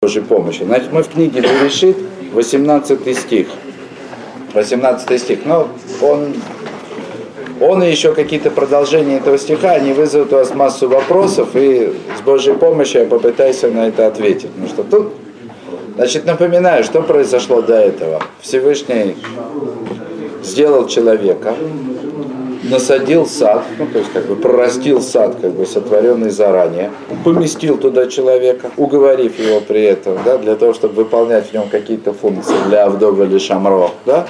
Божьей помощи. Значит, мы в книге Берешит, 18 стих. 18 стих. Но он, он и еще какие-то продолжения этого стиха, они вызовут у вас массу вопросов, и с Божьей помощью я попытаюсь на это ответить. Ну что тут, значит, напоминаю, что произошло до этого. Всевышний сделал человека, насадил сад, ну, то есть как бы прорастил сад, как бы сотворенный заранее, поместил туда человека, уговорив его при этом, да, для того, чтобы выполнять в нем какие-то функции для Авдова или Шамро, да,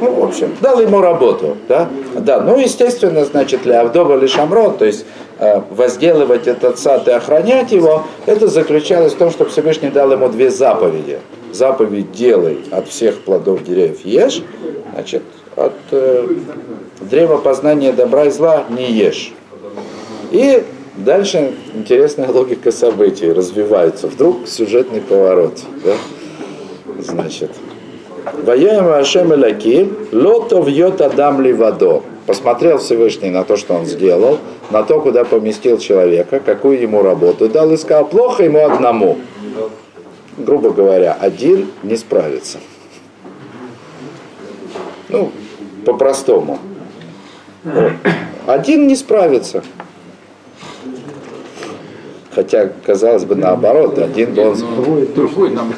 ну, в общем, дал ему работу, да, да, ну, естественно, значит, для Авдова или Шамро, то есть э, возделывать этот сад и охранять его, это заключалось в том, что Всевышний дал ему две заповеди. Заповедь «делай от всех плодов деревьев ешь», значит, от э, древа познания добра и зла не ешь. И дальше интересная логика событий развивается. Вдруг сюжетный поворот. Да? Значит, Вояем Ашем Элаки, лото вьет Адам ли водо. Посмотрел Всевышний на то, что он сделал, на то, куда поместил человека, какую ему работу дал, и сказал, плохо ему одному. Грубо говоря, один не справится. Ну, по-простому. Один не справится. Хотя, казалось бы, наоборот, один бы он... Другой, другой нам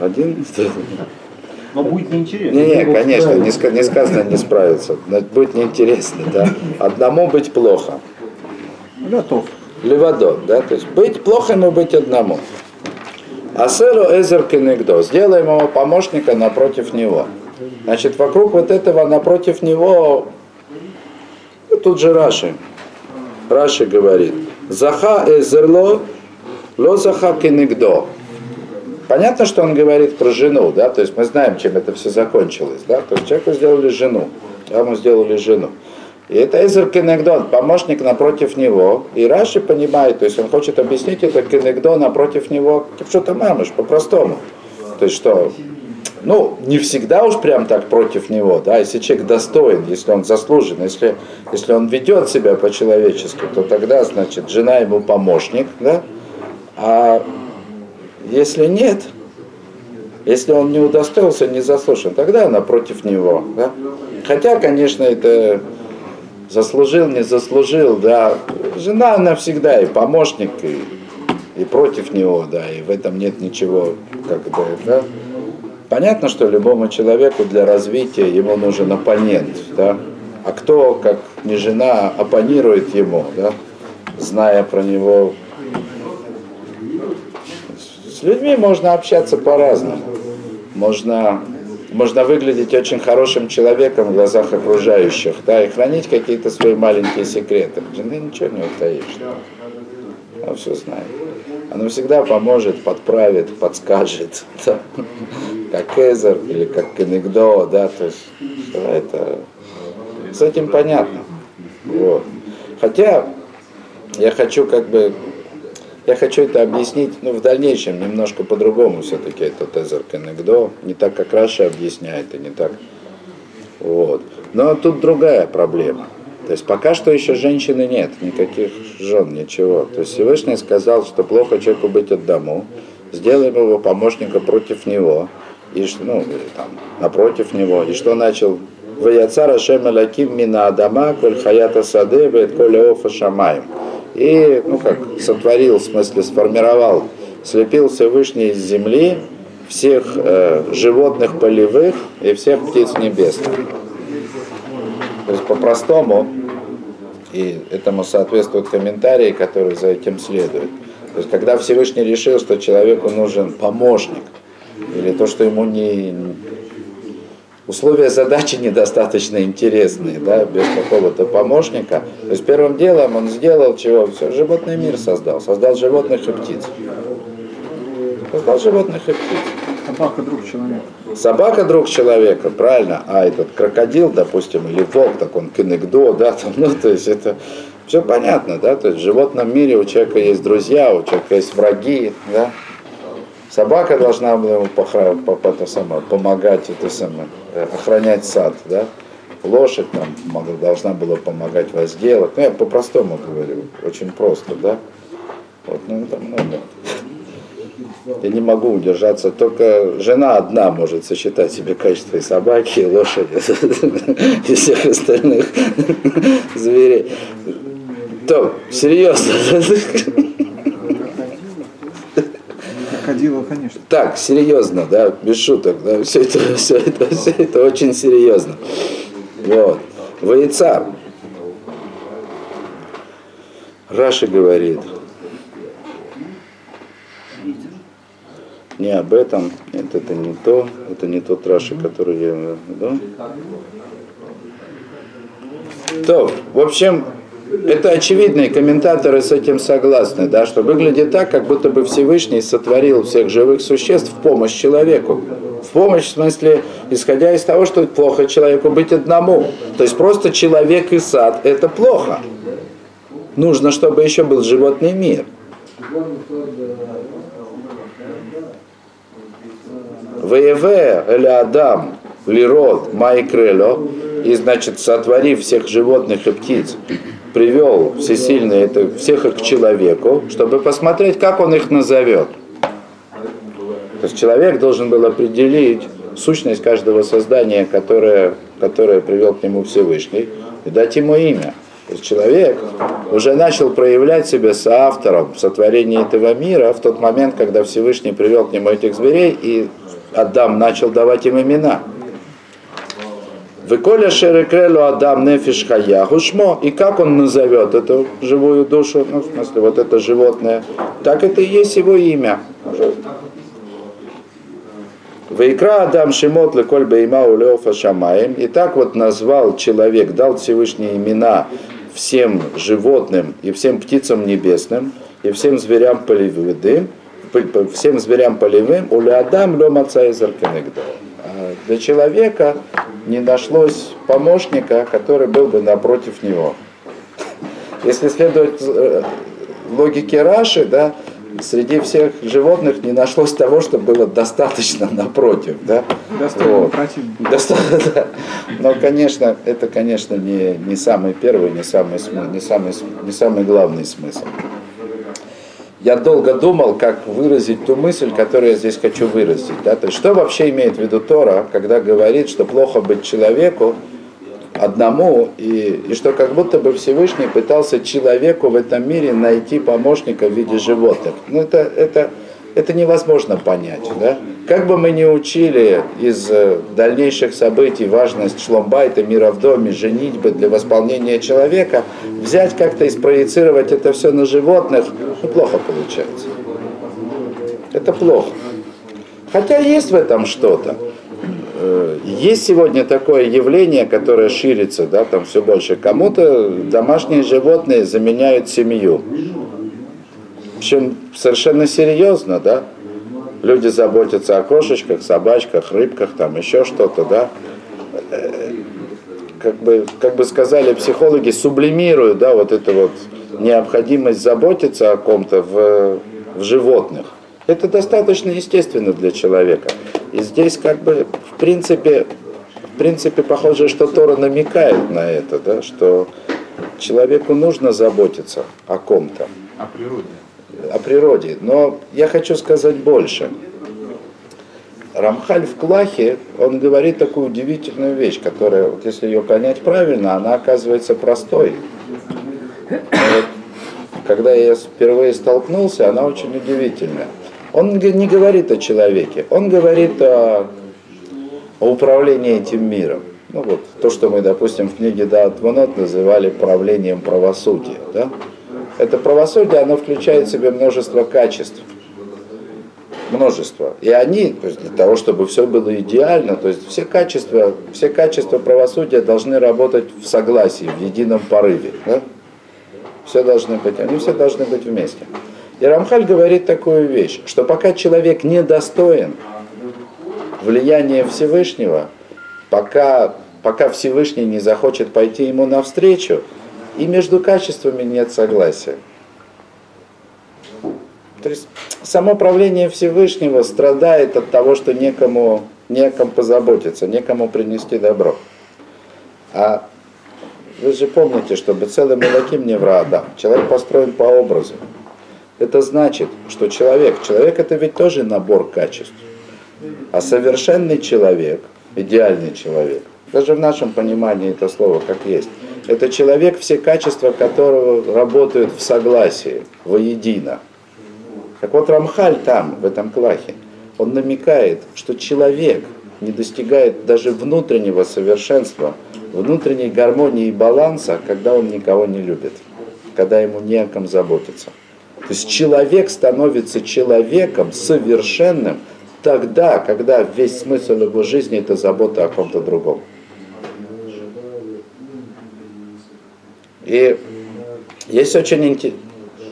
Один? Но будет неинтересно. Не, не, конечно, не, не сказано не справиться. Но будет неинтересно, да. Одному быть плохо. Готов. Левадот, да, то есть быть плохо, но быть одному. Асеру Эзер Кенегдо. Сделаем ему помощника напротив него. Значит, вокруг вот этого напротив него, ну, тут же Раши. Раши говорит, Заха Эзерло, Ло Заха Кенегдо. Понятно, что он говорит про жену, да, то есть мы знаем, чем это все закончилось, да, то есть человеку сделали жену, ему сделали жену. И это Эзер Кенегдон, помощник напротив него. И Раши понимает, то есть он хочет объяснить это Кенегдон напротив него, что-то мамыш, по-простому. То есть что, ну, не всегда уж прям так против него, да, если человек достоин, если он заслужен, если, если он ведет себя по-человечески, то тогда, значит, жена ему помощник, да, а если нет, если он не удостоился, не заслужен, тогда она против него, да. Хотя, конечно, это заслужил, не заслужил, да, жена она всегда и помощник, и, и против него, да, и в этом нет ничего, как бы, да. Понятно, что любому человеку для развития ему нужен оппонент, да, а кто, как не жена, оппонирует ему, да, зная про него. С людьми можно общаться по-разному. Можно можно выглядеть очень хорошим человеком в глазах окружающих, да, и хранить какие-то свои маленькие секреты. Жены ничего не утаишь. Она все знает. Она всегда поможет, подправит, подскажет, да, как Эзер или как Кенегдо, да, то есть что это с этим понятно. Вот. Хотя я хочу как бы я хочу это объяснить ну, в дальнейшем немножко по-другому все-таки этот Эзер Кенегдо. Не так, как Раша объясняет, и не так. Вот. Но тут другая проблема. То есть пока что еще женщины нет, никаких жен, ничего. То есть Всевышний сказал, что плохо человеку быть одному, сделаем его помощника против него, и, ну, там, напротив него, и что начал Ваяцар Ашем Алаким Мина Адама, Коль Хаята Саде, Коль Офа Шамаем. И, ну как, сотворил, в смысле, сформировал, слепил Всевышний из земли всех э, животных полевых и всех птиц небесных. То есть по-простому, и этому соответствуют комментарии, которые за этим следуют. То есть когда Всевышний решил, что человеку нужен помощник, или то, что ему не, условия задачи недостаточно интересные, да, без какого-то помощника. То есть первым делом он сделал чего? Все, животный мир создал. Создал животных и птиц. Создал животных и птиц. Собака друг человека. Собака друг человека, правильно. А этот крокодил, допустим, или волк, так он кенегдо, да, там, ну, то есть это все понятно, да, то есть в животном мире у человека есть друзья, у человека есть враги, да. Собака должна была ему помогать, это самое, э, охранять сад, да. Лошадь там должна была помогать возделать. Ну, я по-простому говорю, очень просто, да. Вот, ну это много. Я не могу удержаться, только жена одна может сочетать себе качество и собаки, и лошади, и всех остальных зверей. То, серьезно. конечно. Так, серьезно, да, без шуток, да, все это, все это, все это очень серьезно. Вот. Ваица. Раши говорит, не об этом, нет, это не то, это не тот Раши, который я имею в виду. То, в общем, это очевидно, и комментаторы с этим согласны, да, что выглядит так, как будто бы Всевышний сотворил всех живых существ в помощь человеку. В помощь, в смысле, исходя из того, что плохо человеку быть одному. То есть просто человек и сад – это плохо. Нужно, чтобы еще был животный мир. Воеве или Адам, Лирод, Майкрело, и, значит, сотворив всех животных и птиц, привел всесильный это, всех их к человеку, чтобы посмотреть, как он их назовет. То есть человек должен был определить сущность каждого создания, которое, которое привел к нему Всевышний, и дать ему имя. То есть человек уже начал проявлять себя соавтором в сотворении этого мира в тот момент, когда Всевышний привел к нему этих зверей, и Адам начал давать им имена. Выколя шерекрелу Адам нефиш хаяху. И как он назовет эту живую душу, ну, в смысле, вот это животное, так это и есть его имя. Вайкра Адам Шимот Леколь Бейма Улеофа Шамаем. И так вот назвал человек, дал Всевышние имена всем животным и всем птицам небесным, и всем зверям полевым, всем зверям полевым, уля Адам лем отца из Для человека не нашлось помощника, который был бы напротив него. Если следовать э, логике Раши, да, среди всех животных не нашлось того, что было достаточно напротив. Да? Достойно вот. Достаточно, да. Но, конечно, это, конечно, не, не самый первый, не самый, не, самый, не самый главный смысл. Я долго думал, как выразить ту мысль, которую я здесь хочу выразить. Да? То есть, что вообще имеет в виду Тора, когда говорит, что плохо быть человеку, одному, и, и что как будто бы Всевышний пытался человеку в этом мире найти помощника в виде животных. Ну это, это, это невозможно понять. Да? Как бы мы ни учили из э, дальнейших событий важность шломбайта, мира в доме, женитьбы для восполнения человека, взять как-то и спроецировать это все на животных, ну, плохо получается. Это плохо. Хотя есть в этом что-то. Э, есть сегодня такое явление, которое ширится, да, там все больше. Кому-то домашние животные заменяют семью. Причем совершенно серьезно, да. Люди заботятся о кошечках, собачках, рыбках, там еще что-то, да. Э, как бы, как бы сказали психологи, сублимируют, да, вот эту вот необходимость заботиться о ком-то в, в животных. Это достаточно естественно для человека. И здесь как бы в принципе, в принципе похоже, что Тора намекает на это, да, что человеку нужно заботиться о ком-то. О природе. О природе. Но я хочу сказать больше. Рамхаль в Клахе, он говорит такую удивительную вещь, которая, вот если ее понять правильно, она оказывается простой. Вот, когда я впервые столкнулся, она очень удивительная. Он не говорит о человеке, он говорит о, о управлении этим миром. Ну вот, то, что мы, допустим, в книге Даат Ванот называли правлением правосудия. Да? Это правосудие, оно включает в себе множество качеств. Множество. И они, то есть для того, чтобы все было идеально, то есть все качества, все качества правосудия должны работать в согласии, в едином порыве. Да? Все должны быть, они все должны быть вместе. И Рамхаль говорит такую вещь, что пока человек недостоин влияния Всевышнего, пока, пока Всевышний не захочет пойти ему навстречу, и между качествами нет согласия. То есть само правление Всевышнего страдает от того, что некому, некому позаботиться, некому принести добро. А вы же помните, что целый Малаким не врага. Человек построен по образу. это значит, что человек, человек это ведь тоже набор качеств. А совершенный человек, идеальный человек, даже в нашем понимании это слово как есть, это человек, все качества которого работают в согласии, воедино. Так вот Рамхаль там, в этом клахе, он намекает, что человек не достигает даже внутреннего совершенства, внутренней гармонии и баланса, когда он никого не любит, когда ему не о ком заботиться. То есть человек становится человеком совершенным тогда, когда весь смысл его жизни это забота о ком-то другом. И есть очень интересно.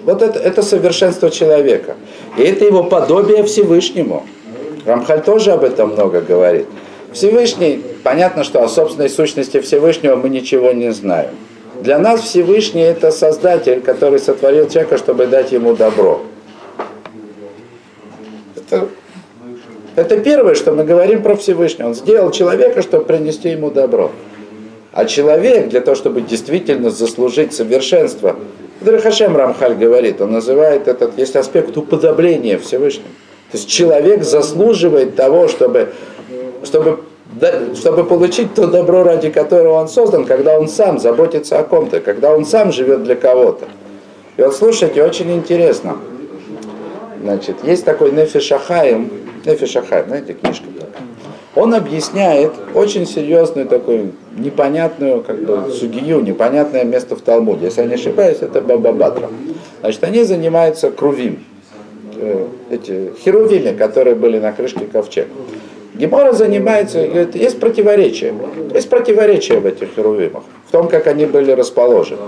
Вот это, это совершенство человека. И это его подобие Всевышнему. Рамхаль тоже об этом много говорит. Всевышний, понятно, что о собственной сущности Всевышнего мы ничего не знаем. Для нас Всевышний это Создатель, который сотворил человека, чтобы дать ему добро. Это, это первое, что мы говорим про Всевышнего. Он сделал человека, чтобы принести ему добро. А человек, для того, чтобы действительно заслужить совершенство, Драхашем Рамхаль говорит, он называет этот, есть аспект уподобления Всевышнему. То есть человек заслуживает того, чтобы, чтобы, чтобы получить то добро, ради которого он создан, когда он сам заботится о ком-то, когда он сам живет для кого-то. И вот слушайте, очень интересно. Значит, есть такой Нефишахаем, Нефишахаем, знаете, книжка такая. Он объясняет очень серьезную такую непонятную как бы сугию, непонятное место в Талмуде. Если я не ошибаюсь, это Бабабатра. Значит, они занимаются крувим, э, эти херувими, которые были на крышке ковчега. Гемора занимается, говорит, есть противоречие. Есть противоречие в этих херувимах, в том, как они были расположены.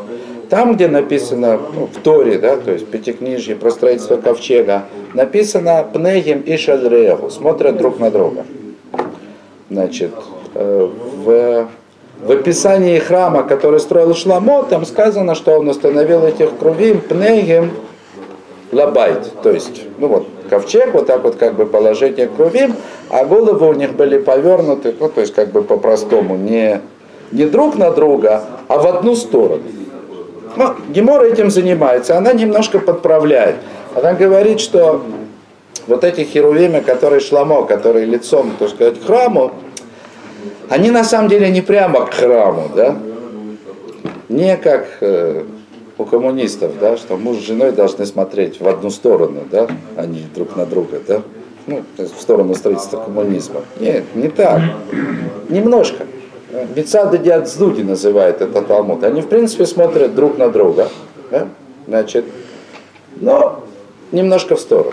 Там, где написано ну, в Торе, да, то есть Пятикнижье, про строительство ковчега, написано Пнегим и Шадрегу, смотрят друг на друга. Значит, э, в, в описании храма, который строил Шламо, там сказано, что он установил этих крувим Пнегим лабайт, то есть, ну вот, ковчег, вот так вот как бы положение крувим, а головы у них были повернуты, ну, то есть как бы по-простому, не, не друг на друга, а в одну сторону. Ну, Гемора этим занимается, она немножко подправляет. Она говорит, что вот эти херувимы, которые шламо, которые лицом, так сказать, к храму, они на самом деле не прямо к храму, да? Не как э, у коммунистов, да, что муж с женой должны смотреть в одну сторону, да, а не друг на друга, да? Ну, в сторону строительства коммунизма. Нет, не так. Немножко. Бецада Диадздуди называет это Талмуд. Они, в принципе, смотрят друг на друга. Да? Значит, но немножко в сторону.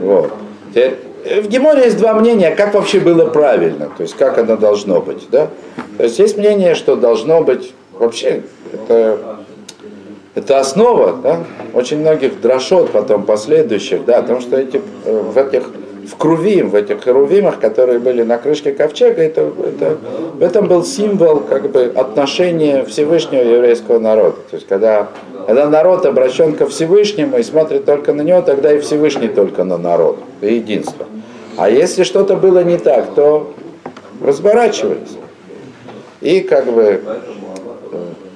Вот. Теперь, в Геморе есть два мнения, как вообще было правильно, то есть как оно должно быть. Да? То есть есть мнение, что должно быть вообще, это, это основа да? очень многих дрошот потом последующих, да, потому что эти, э, в этих в Крувим, в этих Херувимах, которые были на крышке ковчега, это, это, в этом был символ как бы, отношения Всевышнего еврейского народа. То есть когда, когда народ обращен ко Всевышнему и смотрит только на него, тогда и Всевышний только на народ, и единство. А если что-то было не так, то разворачивались. И как бы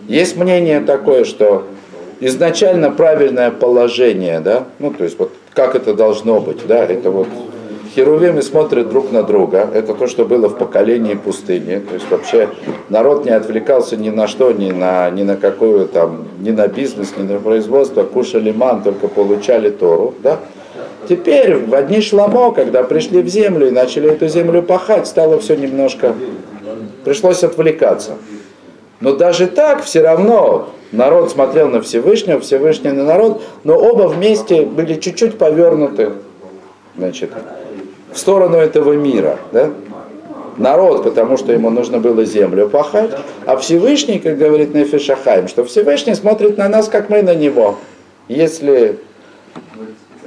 есть мнение такое, что изначально правильное положение, да, ну то есть вот как это должно быть, да, это вот Херувимы смотрят друг на друга. Это то, что было в поколении пустыни. То есть вообще народ не отвлекался ни на что, ни на, ни на какую там, ни на бизнес, ни на производство. Кушали ман, только получали Тору. Да? Теперь в одни шламо, когда пришли в землю и начали эту землю пахать, стало все немножко, пришлось отвлекаться. Но даже так все равно народ смотрел на Всевышнего, Всевышний на народ, но оба вместе были чуть-чуть повернуты. Значит, в сторону этого мира. Да? Народ, потому что ему нужно было землю пахать, а Всевышний, как говорит Нефишахайм, что Всевышний смотрит на нас, как мы на него. Если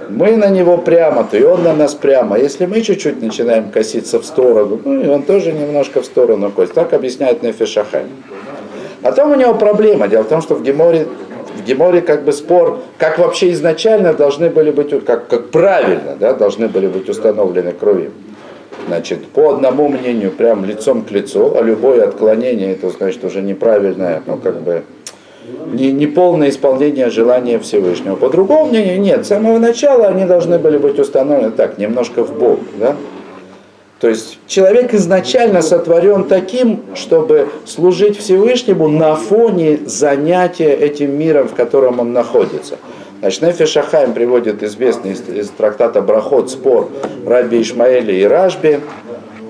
мы на него прямо, то и он на нас прямо. Если мы чуть-чуть начинаем коситься в сторону, ну и он тоже немножко в сторону косит. Так объясняет Нефишахайм. А там у него проблема. Дело в том, что в Геморе в Геморе как бы спор, как вообще изначально должны были быть, как, как правильно да, должны были быть установлены крови. Значит, по одному мнению, прям лицом к лицу, а любое отклонение, это значит уже неправильное, ну как бы не, не полное исполнение желания Всевышнего. По другому мнению, нет. С самого начала они должны были быть установлены так, немножко в бок. Да? То есть человек изначально сотворен таким, чтобы служить Всевышнему на фоне занятия этим миром, в котором он находится. Значит, Нефи Шахайм приводит известный из, из трактата Брахот спор Раби Ишмаэля и Рашби,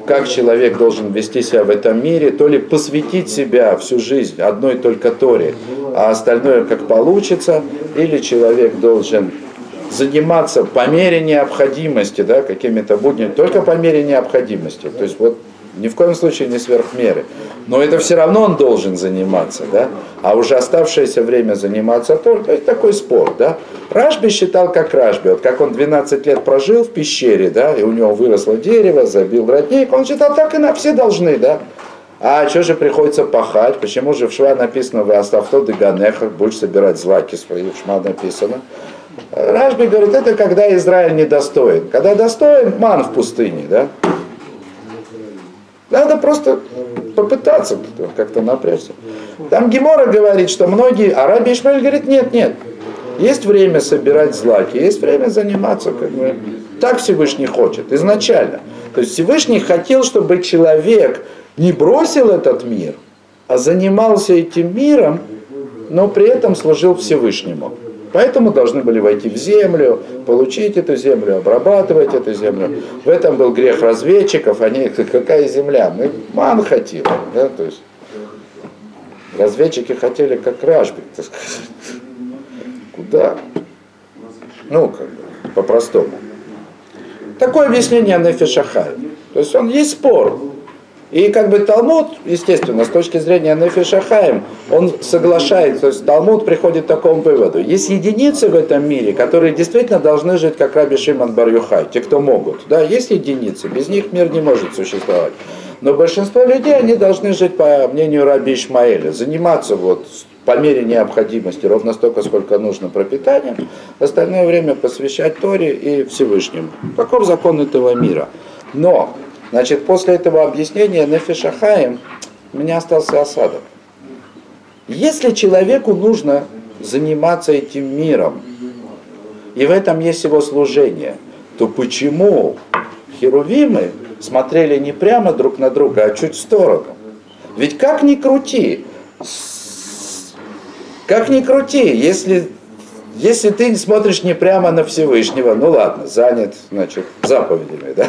как человек должен вести себя в этом мире, то ли посвятить себя всю жизнь одной только Торе, а остальное как получится, или человек должен заниматься по мере необходимости, да, какими-то буднями, только по мере необходимости. То есть вот ни в коем случае не сверх меры. Но это все равно он должен заниматься, да? А уже оставшееся время заниматься только, это такой спор, да? Рашби считал как Рашби, вот как он 12 лет прожил в пещере, да, и у него выросло дерево, забил родник, он считал, так и на все должны, да? А что же приходится пахать? Почему же в Шва написано «Вы оставто ганеха, будешь собирать злаки свои», в Шма написано. Рашби говорит, это когда Израиль недостоин. Когда достоин, ман в пустыне, да? Надо просто попытаться как-то напрячься. Там Гемора говорит, что многие, а Раби Ишмаэль говорит, нет, нет, есть время собирать злаки, есть время заниматься, как бы, так Всевышний хочет, изначально. То есть Всевышний хотел, чтобы человек не бросил этот мир, а занимался этим миром, но при этом служил Всевышнему. Поэтому должны были войти в землю, получить эту землю, обрабатывать эту землю. В этом был грех разведчиков. Они, какая земля? Мы ман хотим. Да? То есть, разведчики хотели как Рашби, так сказать. Куда? Ну, как бы, по-простому. Такое объяснение Нефишахай. То есть он есть спор. И как бы Талмуд, естественно, с точки зрения Нефишахаем, он соглашается, то есть Талмуд приходит к такому выводу. Есть единицы в этом мире, которые действительно должны жить как Раби Шиман бар те, кто могут. Да, есть единицы, без них мир не может существовать. Но большинство людей, они должны жить, по мнению Раби Ишмаэля, заниматься вот по мере необходимости, ровно столько, сколько нужно пропитанием, остальное время посвящать Торе и Всевышнему. Каков закон этого мира? Но Значит, после этого объяснения Нефишахаем у меня остался осадок. Если человеку нужно заниматься этим миром, и в этом есть его служение, то почему херувимы смотрели не прямо друг на друга, а чуть в сторону? Ведь как ни крути, как ни крути, если если ты смотришь не прямо на Всевышнего, ну ладно, занят, значит, заповедями, да,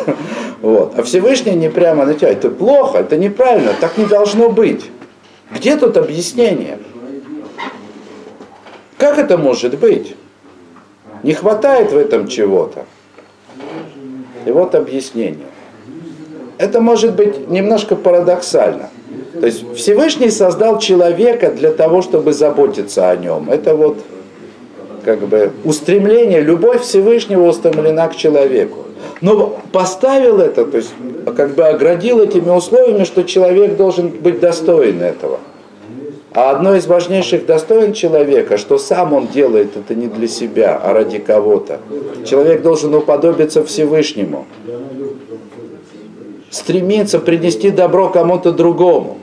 вот, а Всевышний не прямо на тебя, это плохо, это неправильно, так не должно быть. Где тут объяснение? Как это может быть? Не хватает в этом чего-то. И вот объяснение. Это может быть немножко парадоксально. То есть Всевышний создал человека для того, чтобы заботиться о нем. Это вот как бы устремление, любовь Всевышнего устремлена к человеку. Но поставил это, то есть как бы оградил этими условиями, что человек должен быть достоин этого. А одно из важнейших достоин человека, что сам он делает это не для себя, а ради кого-то. Человек должен уподобиться Всевышнему. Стремиться принести добро кому-то другому.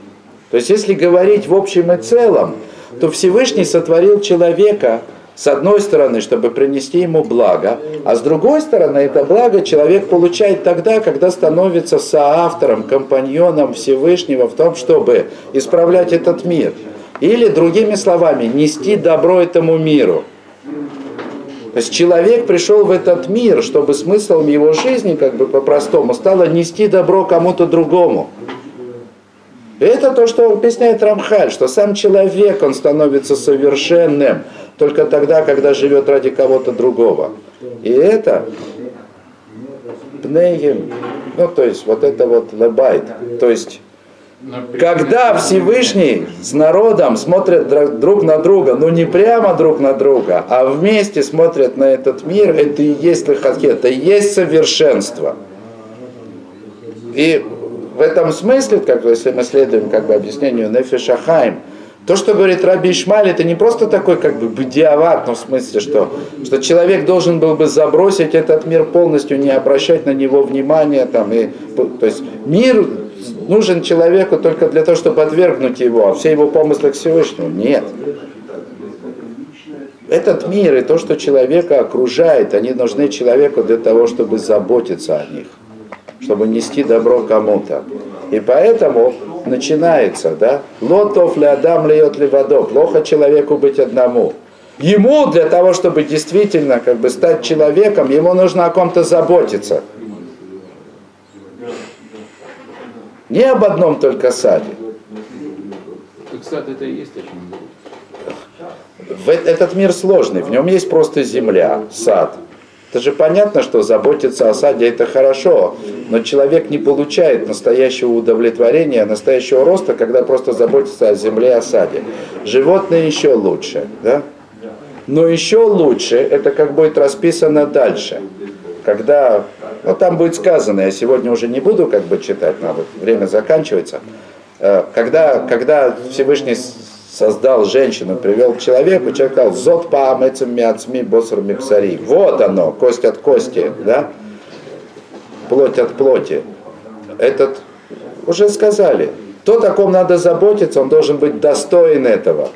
То есть если говорить в общем и целом, то Всевышний сотворил человека с одной стороны, чтобы принести ему благо, а с другой стороны, это благо человек получает тогда, когда становится соавтором, компаньоном Всевышнего в том, чтобы исправлять этот мир. Или, другими словами, нести добро этому миру. То есть человек пришел в этот мир, чтобы смыслом его жизни, как бы по-простому, стало нести добро кому-то другому. Это то, что объясняет Рамхаль, что сам человек, он становится совершенным, только тогда, когда живет ради кого-то другого. И это пнейгем, ну то есть вот это вот лебайт, то есть когда Всевышний с народом смотрят друг на друга, ну, не прямо друг на друга, а вместе смотрят на этот мир, это и есть лихатхи, это и есть совершенство. И в этом смысле, как если мы следуем как бы объяснению Нефишахайм, то, что говорит Раби Ишмаль, это не просто такой как бы бдиават, ну в смысле, что, что человек должен был бы забросить этот мир полностью, не обращать на него внимания. Там, и, то есть мир нужен человеку только для того, чтобы подвергнуть его, а все его помыслы к Всевышнему. Нет. этот мир и то, что человека окружает, они нужны человеку для того, чтобы заботиться о них, чтобы нести добро кому-то. И поэтому начинается, да, лотов ли адам льет ли водо, плохо человеку быть одному. Ему для того, чтобы действительно как бы стать человеком, ему нужно о ком-то заботиться. Не об одном только саде. Так, это и есть о чем говорить. В этот мир сложный, в нем есть просто земля, сад. Это же понятно, что заботиться о саде это хорошо, но человек не получает настоящего удовлетворения, настоящего роста, когда просто заботится о земле, о саде. Животные еще лучше, да? Но еще лучше, это как будет расписано дальше. Когда, ну там будет сказано, я сегодня уже не буду как бы читать, надо, время заканчивается. Э, Когда, когда Всевышний создал женщину, привел к человеку, человек сказал, зод по амецам миацми босар мипсари. Вот оно, кость от кости, да? Плоть от плоти. Этот, уже сказали, то, о ком надо заботиться, он должен быть достоин этого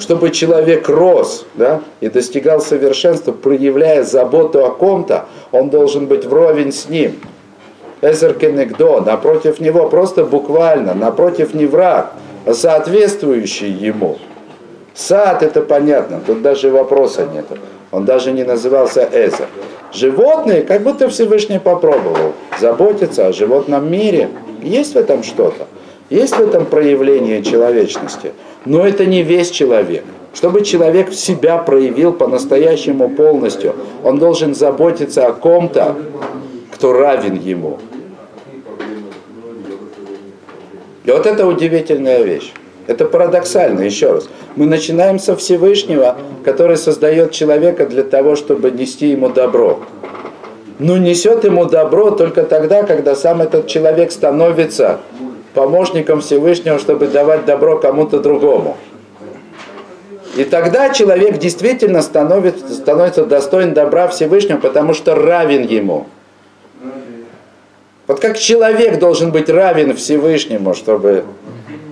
чтобы человек рос да, и достигал совершенства, проявляя заботу о ком-то, он должен быть вровень с ним. Эзер Кенегдо, напротив него, просто буквально, напротив не враг, соответствующий ему. Сад, это понятно, тут даже вопроса нет. Он даже не назывался Эзер. Животные, как будто Всевышний попробовал заботиться о животном мире. Есть в этом что-то. Есть в этом проявление человечности. Но это не весь человек. Чтобы человек себя проявил по-настоящему полностью, он должен заботиться о ком-то, кто равен ему. И вот это удивительная вещь. Это парадоксально, еще раз. Мы начинаем со Всевышнего, который создает человека для того, чтобы нести ему добро. Но несет ему добро только тогда, когда сам этот человек становится помощником Всевышнего, чтобы давать добро кому-то другому. И тогда человек действительно становится, становится достоин добра Всевышнего, потому что равен ему. Вот как человек должен быть равен Всевышнему, чтобы,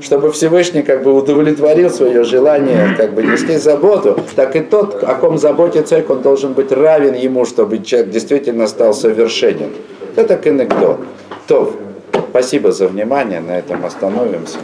чтобы Всевышний как бы удовлетворил свое желание как бы нести заботу, так и тот, о ком заботится человек, он должен быть равен ему, чтобы человек действительно стал совершенен. Это коннектор. То, спасибо за внимание, на этом остановимся.